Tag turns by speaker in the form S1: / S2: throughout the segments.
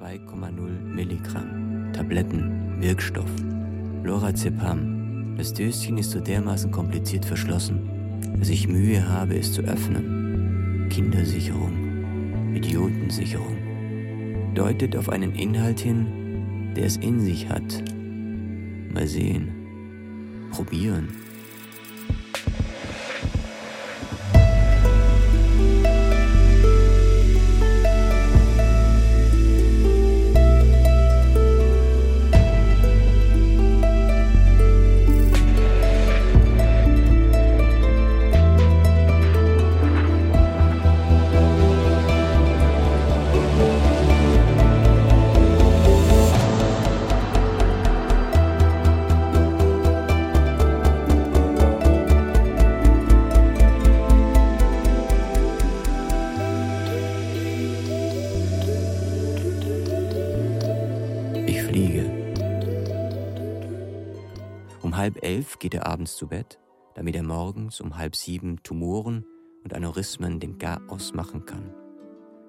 S1: 2,0 Milligramm. Tabletten, Wirkstoff. Lorazepam. Das Döschen ist so dermaßen kompliziert verschlossen, dass ich Mühe habe, es zu öffnen. Kindersicherung. Idiotensicherung. Deutet auf einen Inhalt hin, der es in sich hat. Mal sehen. Probieren. Halb elf geht er abends zu Bett, damit er morgens um halb sieben Tumoren und Aneurysmen den Garaus machen kann.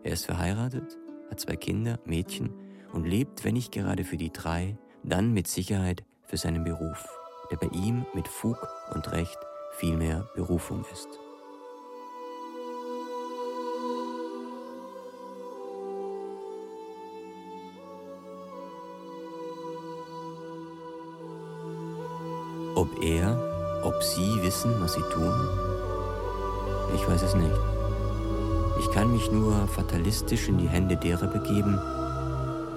S1: Er ist verheiratet, hat zwei Kinder, Mädchen und lebt, wenn nicht gerade für die drei, dann mit Sicherheit für seinen Beruf, der bei ihm mit Fug und Recht vielmehr Berufung ist. Ob er, ob sie wissen, was sie tun? Ich weiß es nicht. Ich kann mich nur fatalistisch in die Hände derer begeben,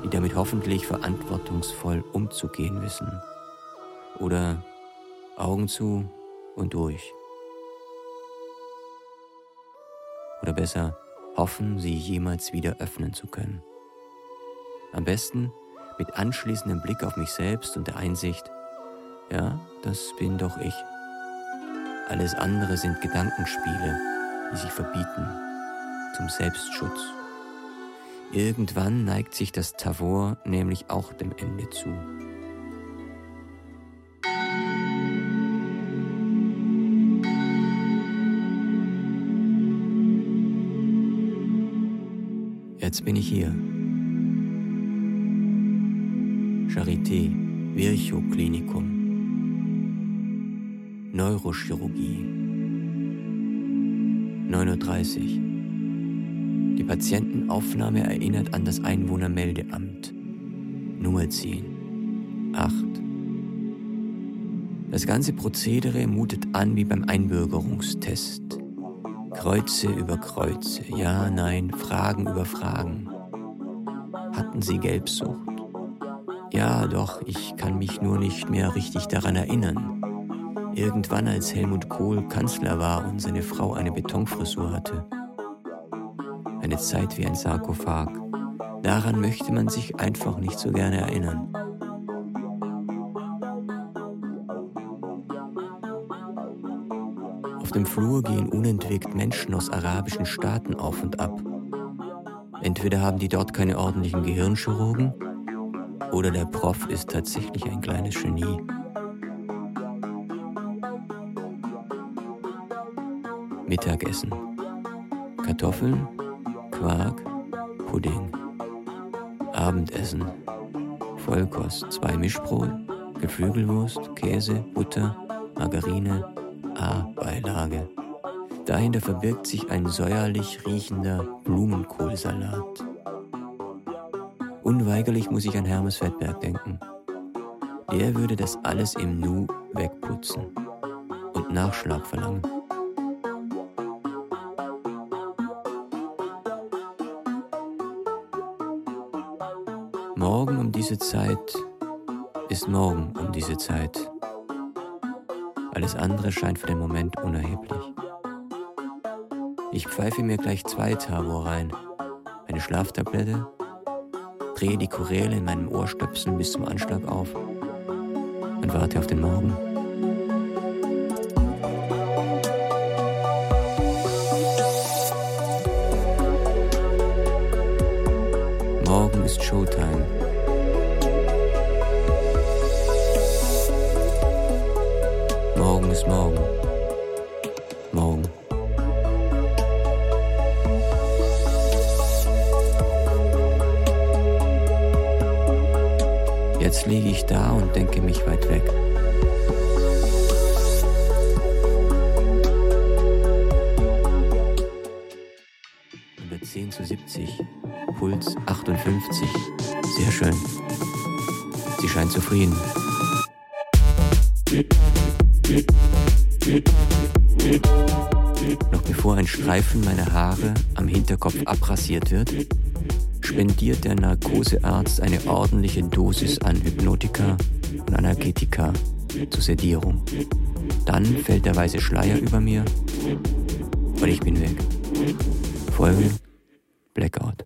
S1: die damit hoffentlich verantwortungsvoll umzugehen wissen. Oder Augen zu und durch. Oder besser, hoffen, sie jemals wieder öffnen zu können. Am besten mit anschließendem Blick auf mich selbst und der Einsicht, ja, das bin doch ich. Alles andere sind Gedankenspiele, die sich verbieten zum Selbstschutz. Irgendwann neigt sich das Tavor nämlich auch dem Ende zu. Jetzt bin ich hier. Charité, Virchow Klinikum. Neurochirurgie. 9.30 Uhr. Die Patientenaufnahme erinnert an das Einwohnermeldeamt. Nummer 10. 8. Das ganze Prozedere mutet an wie beim Einbürgerungstest. Kreuze über Kreuze, ja, nein, Fragen über Fragen. Hatten Sie Gelbsucht? Ja, doch, ich kann mich nur nicht mehr richtig daran erinnern. Irgendwann, als Helmut Kohl Kanzler war und seine Frau eine Betonfrisur hatte. Eine Zeit wie ein Sarkophag. Daran möchte man sich einfach nicht so gerne erinnern. Auf dem Flur gehen unentwegt Menschen aus arabischen Staaten auf und ab. Entweder haben die dort keine ordentlichen Gehirnchirurgen oder der Prof ist tatsächlich ein kleines Genie. Mittagessen. Kartoffeln, Quark, Pudding. Abendessen. Vollkost, zwei Mischbrot, Geflügelwurst, Käse, Butter, Margarine, A-Beilage. Dahinter verbirgt sich ein säuerlich riechender Blumenkohlsalat. Unweigerlich muss ich an Hermes Fettberg denken. Der würde das alles im Nu wegputzen und Nachschlag verlangen. Morgen um diese Zeit ist morgen um diese Zeit. Alles andere scheint für den Moment unerheblich. Ich pfeife mir gleich zwei Tavor rein, eine Schlaftablette, drehe die Choräle in meinem Ohrstöpsel bis zum Anschlag auf und warte auf den Morgen. Ist Showtime. Morgen ist morgen. Morgen. Jetzt liege ich da und denke mich weit weg. Über 10 zu 70, Puls 58. Sehr schön. Sie scheint zufrieden. Noch bevor ein Streifen meiner Haare am Hinterkopf abrasiert wird, spendiert der Narkosearzt eine ordentliche Dosis an Hypnotika und Analgetika zur Sedierung. Dann fällt der weiße Schleier über mir und ich bin weg. Folge Blackout.